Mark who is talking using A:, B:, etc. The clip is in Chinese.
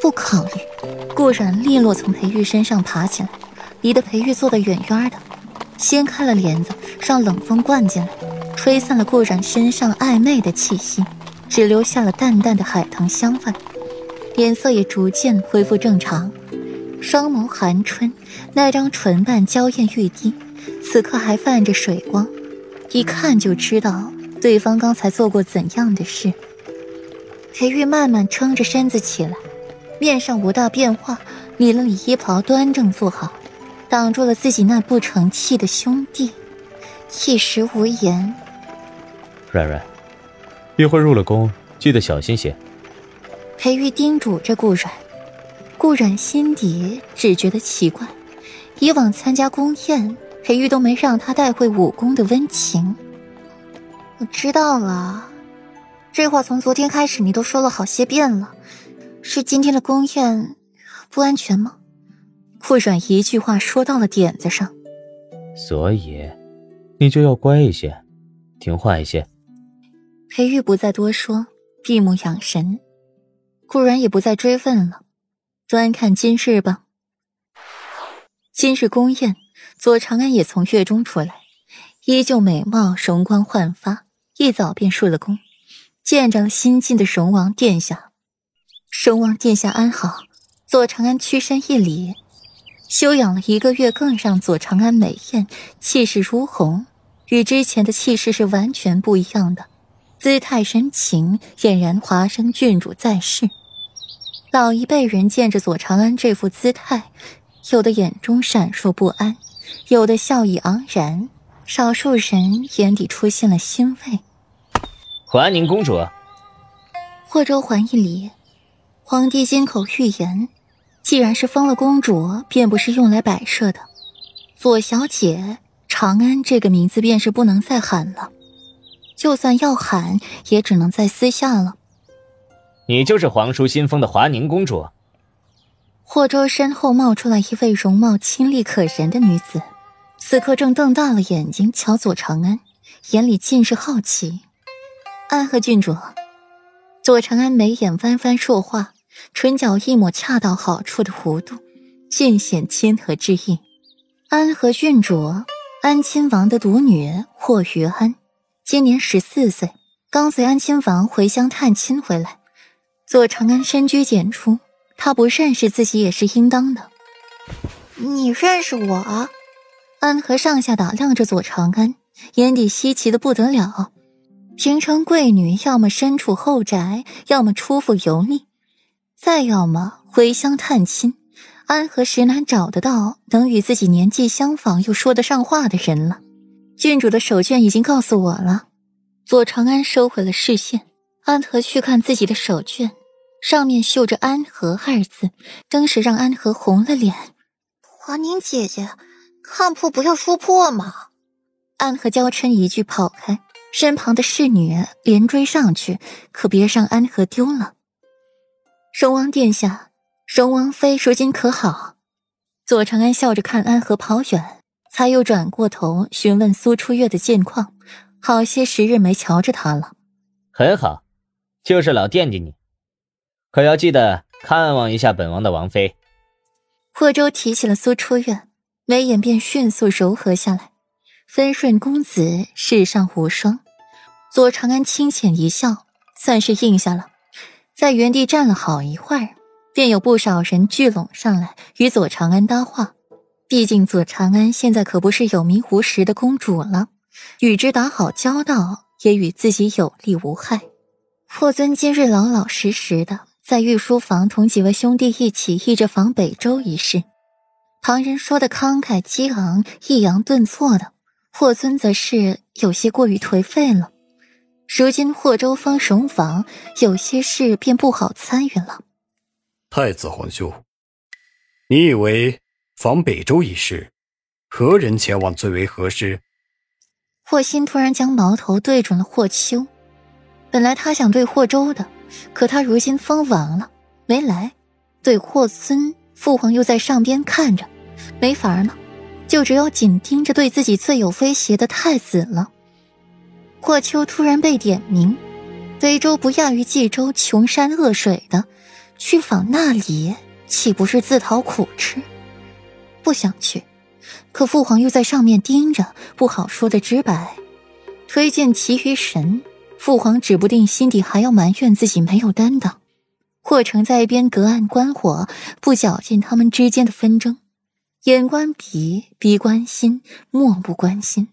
A: 不考虑。顾然利落从裴玉身上爬起来，离得裴玉坐得远远的，掀开了帘子，让冷风灌进来，吹散了顾然身上暧昧的气息，只留下了淡淡的海棠香味，脸色也逐渐恢复正常，双眸含春，那张唇瓣娇艳欲滴，此刻还泛着水光，一看就知道对方刚才做过怎样的事。裴玉慢慢撑着身子起来，面上无大变化，理了理衣袍，端正坐好，挡住了自己那不成器的兄弟，一时无言。
B: 软软，一会儿入了宫，记得小心些。
A: 裴玉叮嘱着顾软，顾软心底只觉得奇怪，以往参加宫宴，裴玉都没让他带会武功的温情。我知道了。这话从昨天开始你都说了好些遍了，是今天的宫宴不安全吗？顾软一句话说到了点子上，
B: 所以你就要乖一些，听话一些。
A: 裴玉不再多说，闭目养神。顾然也不再追问了，端看今日吧。今日宫宴，左长安也从月中出来，依旧美貌，容光焕发，一早便入了宫。见着了新晋的荣王殿下，荣王殿下安好。左长安屈身一礼，休养了一个月，更让左长安美艳，气势如虹，与之前的气势是完全不一样的，姿态神情，俨然华生郡主在世。老一辈人见着左长安这副姿态，有的眼中闪烁不安，有的笑意盎然，少数人眼底出现了欣慰。
B: 华宁公主，
A: 霍州还一礼。皇帝金口玉言，既然是封了公主，便不是用来摆设的。左小姐长安这个名字便是不能再喊了，就算要喊，也只能在私下了。
B: 你就是皇叔新封的华宁公主。
A: 霍州身后冒出来一位容貌清丽可人的女子，此刻正瞪大了眼睛瞧左长安，眼里尽是好奇。安和郡主，左长安眉眼弯弯说话，唇角一抹恰到好处的弧度，尽显亲和之意。安和郡主，安亲王的独女霍于安，今年十四岁，刚随安亲王回乡探亲回来。左长安深居简出，他不认识自己也是应当的。你认识我？安和上下打量着左长安，眼底稀奇的不得了。平城贵女，要么身处后宅，要么出府游历，再要么回乡探亲。安和实难找得到能与自己年纪相仿又说得上话的人了。郡主的手绢已经告诉我了。左长安收回了视线，安和去看自己的手绢，上面绣着“安和”二字，当时让安和红了脸。华宁姐姐，看破不要说破嘛！安和娇嗔一句，跑开。身旁的侍女连追上去，可别让安和丢了。荣王殿下，荣王妃如今可好？左长安笑着看安和跑远，才又转过头询问苏初月的近况。好些时日没瞧着她了，
B: 很好，就是老惦记你，可要记得看望一下本王的王妃。
A: 霍州提起了苏初月，眉眼便迅速柔和下来。温顺公子，世上无双。左长安清浅一笑，算是应下了。在原地站了好一会儿，便有不少人聚拢上来与左长安搭话。毕竟左长安现在可不是有名无实的公主了，与之打好交道，也与自己有利无害。霍尊今日老老实实的在御书房同几位兄弟一起议着防北周一事，旁人说的慷慨激昂、抑扬顿挫的。霍尊则是有些过于颓废了。如今霍州封荣王，有些事便不好参与了。
C: 太子皇兄，你以为防北周一事，何人前往最为合适？
A: 霍心突然将矛头对准了霍秋。本来他想对霍州的，可他如今封王了，没来。对霍尊，父皇又在上边看着，没法了。就只有紧盯着对自己最有威胁的太子了。霍秋突然被点名，北周不亚于冀州穷山恶水的，去访那里，岂不是自讨苦吃？不想去，可父皇又在上面盯着，不好说的直白。推荐其余神，父皇指不定心底还要埋怨自己没有担当。霍成在一边隔岸观火，不搅进他们之间的纷争，眼观鼻，鼻观心，漠不关心。